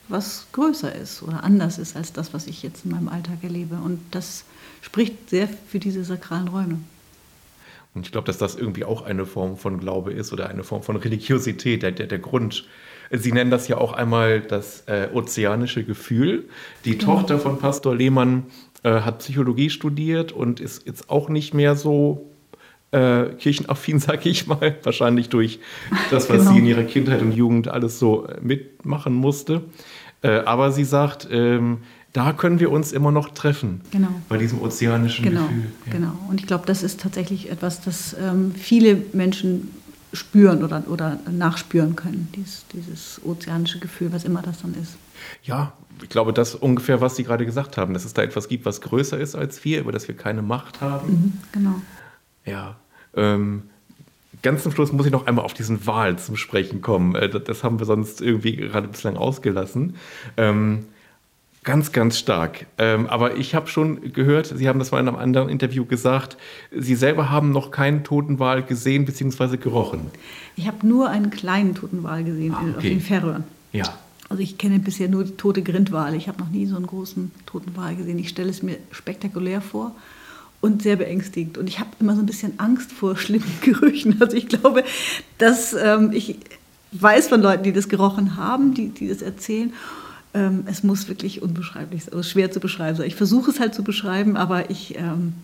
was größer ist oder anders ist als das, was ich jetzt in meinem Alltag erlebe. Und das spricht sehr für diese sakralen Räume. Und ich glaube, dass das irgendwie auch eine Form von Glaube ist oder eine Form von Religiosität, der, der, der Grund. Sie nennen das ja auch einmal das äh, ozeanische Gefühl. Die genau. Tochter von Pastor Lehmann äh, hat Psychologie studiert und ist jetzt auch nicht mehr so äh, kirchenaffin, sag ich mal. Wahrscheinlich durch das, was genau. sie in ihrer Kindheit und Jugend alles so äh, mitmachen musste. Äh, aber sie sagt, ähm, da können wir uns immer noch treffen. Genau. Bei diesem ozeanischen genau, Gefühl. Ja. Genau. Und ich glaube, das ist tatsächlich etwas, das ähm, viele Menschen spüren oder, oder nachspüren können, dieses, dieses ozeanische Gefühl, was immer das dann ist. Ja, ich glaube, das ungefähr, was Sie gerade gesagt haben, dass es da etwas gibt, was größer ist als wir, über das wir keine Macht haben. Mhm, genau. Ja. Ähm, ganz zum Schluss muss ich noch einmal auf diesen Wahl zum Sprechen kommen. Äh, das haben wir sonst irgendwie gerade bislang ausgelassen. Ähm, Ganz, ganz stark. Ähm, aber ich habe schon gehört, Sie haben das mal in einem anderen Interview gesagt, Sie selber haben noch keinen Totenwal gesehen bzw. gerochen. Ich habe nur einen kleinen Totenwal gesehen ah, okay. auf den Färöern. Ja. Also ich kenne bisher nur die tote Grindwale. Ich habe noch nie so einen großen Totenwal gesehen. Ich stelle es mir spektakulär vor und sehr beängstigend. Und ich habe immer so ein bisschen Angst vor schlimmen Gerüchen. Also ich glaube, dass ähm, ich weiß von Leuten, die das gerochen haben, die, die das erzählen. Ähm, es muss wirklich unbeschreiblich sein, also schwer zu beschreiben sein. Ich versuche es halt zu beschreiben, aber ich, ähm,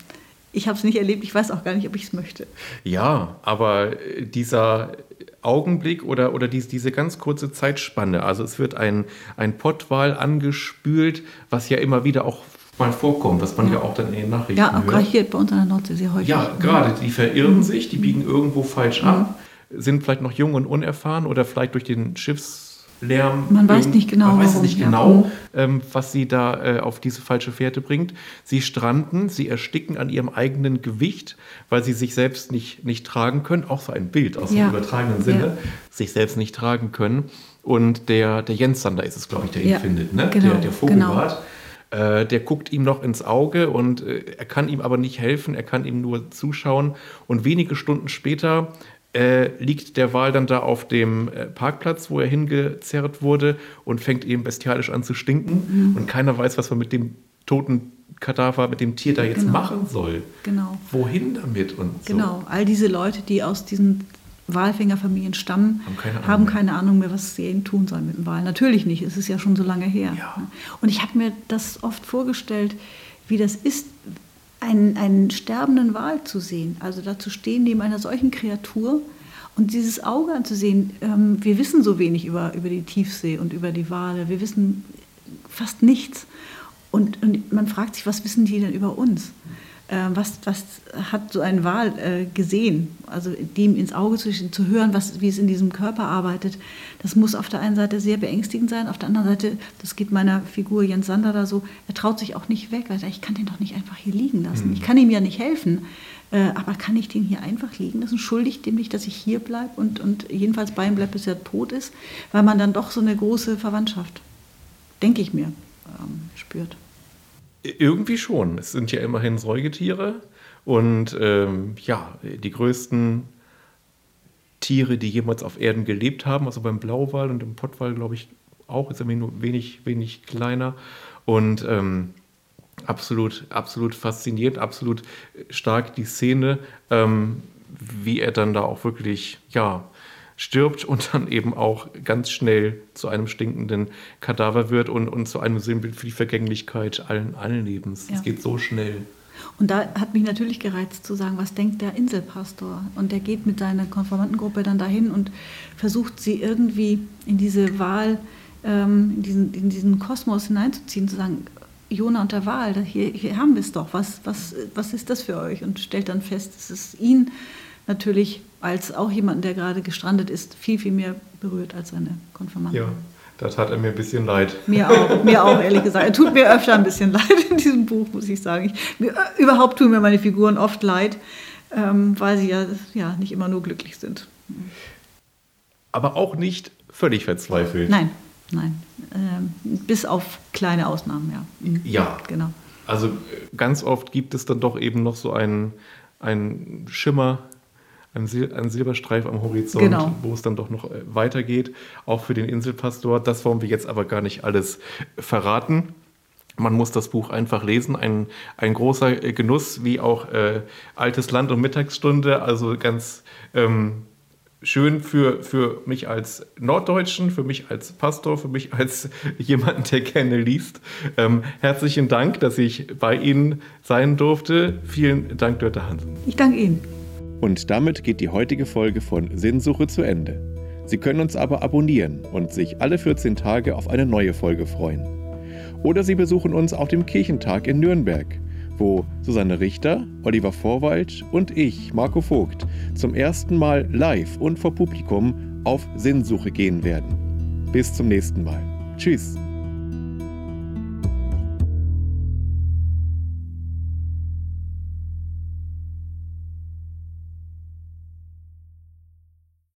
ich habe es nicht erlebt. Ich weiß auch gar nicht, ob ich es möchte. Ja, aber dieser Augenblick oder, oder dies, diese ganz kurze Zeitspanne, also es wird ein, ein Pottwal angespült, was ja immer wieder auch mal vorkommt, was man ja, ja auch dann in den Nachrichten Ja, auch gerade hier bei uns an der Nordsee sehr häufig. Ja, gerade, die verirren mhm. sich, die biegen irgendwo falsch mhm. ab, sind vielleicht noch jung und unerfahren oder vielleicht durch den Schiffs Lärm. Man weiß nicht genau, man weiß nicht genau ähm, was sie da äh, auf diese falsche Fährte bringt. Sie stranden, sie ersticken an ihrem eigenen Gewicht, weil sie sich selbst nicht, nicht tragen können. Auch so ein Bild aus ja. dem übertragenen Sinne, ja. sich selbst nicht tragen können. Und der, der Jens Sander ist es, glaube ich, der ihn findet, ne? Genau, der, der Vogelbart. Genau. Äh, der guckt ihm noch ins Auge und äh, er kann ihm aber nicht helfen, er kann ihm nur zuschauen. Und wenige Stunden später äh, liegt der Wal dann da auf dem äh, Parkplatz, wo er hingezerrt wurde und fängt eben bestialisch an zu stinken. Mhm. Und keiner weiß, was man mit dem toten Kadaver, mit dem Tier da jetzt genau. machen soll. Genau. Wohin damit und so. Genau, all diese Leute, die aus diesen Walfängerfamilien stammen, haben keine, haben keine Ahnung mehr, was sie tun sollen mit dem Wal. Natürlich nicht, es ist ja schon so lange her. Ja. Und ich habe mir das oft vorgestellt, wie das ist, einen, einen sterbenden Wal zu sehen, also da zu stehen neben einer solchen Kreatur und dieses Auge anzusehen. Ähm, wir wissen so wenig über, über die Tiefsee und über die Wale, wir wissen fast nichts. Und, und man fragt sich, was wissen die denn über uns? Äh, was, was hat so ein Wal äh, gesehen? Also dem ins Auge zu, zu hören, was, wie es in diesem Körper arbeitet, das muss auf der einen Seite sehr beängstigend sein, auf der anderen Seite, das geht meiner Figur Jens Sander da so, er traut sich auch nicht weg, weil er sagt, ich kann den doch nicht einfach hier liegen lassen. Mhm. Ich kann ihm ja nicht helfen, äh, aber kann ich den hier einfach liegen lassen? Schuldig dem nicht, dass ich hier bleibe und, und jedenfalls bei ihm bleibe, bis er tot ist, weil man dann doch so eine große Verwandtschaft, denke ich mir, ähm, spürt. Irgendwie schon. Es sind ja immerhin Säugetiere und ähm, ja, die größten Tiere, die jemals auf Erden gelebt haben, also beim Blauwal und im Pottwal, glaube ich, auch, ist irgendwie nur wenig, wenig kleiner. Und ähm, absolut, absolut faszinierend, absolut stark die Szene, ähm, wie er dann da auch wirklich, ja, stirbt und dann eben auch ganz schnell zu einem stinkenden Kadaver wird und, und zu einem Sinnbild für die Vergänglichkeit allen, allen Lebens. Es ja. geht so schnell. Und da hat mich natürlich gereizt zu sagen, was denkt der Inselpastor? Und der geht mit seiner Konformantengruppe dann dahin und versucht sie irgendwie in diese Wahl, ähm, in, diesen, in diesen Kosmos hineinzuziehen, zu sagen, Jona und der Wahl, hier, hier haben wir es doch, was, was, was ist das für euch? Und stellt dann fest, dass es ihn natürlich als auch jemand, der gerade gestrandet ist, viel, viel mehr berührt als seine Konfirmanden. Ja, das hat er mir ein bisschen leid. Mir auch, mir auch, ehrlich gesagt. Er tut mir öfter ein bisschen leid in diesem Buch, muss ich sagen. Ich, mir, äh, überhaupt tun mir meine Figuren oft leid, ähm, weil sie ja, ja nicht immer nur glücklich sind. Aber auch nicht völlig verzweifelt. Nein, nein. Ähm, bis auf kleine Ausnahmen, ja. Mhm. Ja, genau. Also ganz oft gibt es dann doch eben noch so einen, einen Schimmer ein, Sil ein Silberstreif am Horizont, genau. wo es dann doch noch äh, weitergeht, auch für den Inselpastor. Das wollen wir jetzt aber gar nicht alles verraten. Man muss das Buch einfach lesen. Ein, ein großer Genuss, wie auch äh, Altes Land und Mittagsstunde. Also ganz ähm, schön für, für mich als Norddeutschen, für mich als Pastor, für mich als jemanden, der gerne liest. Ähm, herzlichen Dank, dass ich bei Ihnen sein durfte. Vielen Dank, Dörte Hansen. Ich danke Ihnen. Und damit geht die heutige Folge von Sinnsuche zu Ende. Sie können uns aber abonnieren und sich alle 14 Tage auf eine neue Folge freuen. Oder Sie besuchen uns auf dem Kirchentag in Nürnberg, wo Susanne Richter, Oliver Vorwald und ich, Marco Vogt, zum ersten Mal live und vor Publikum auf Sinnsuche gehen werden. Bis zum nächsten Mal. Tschüss.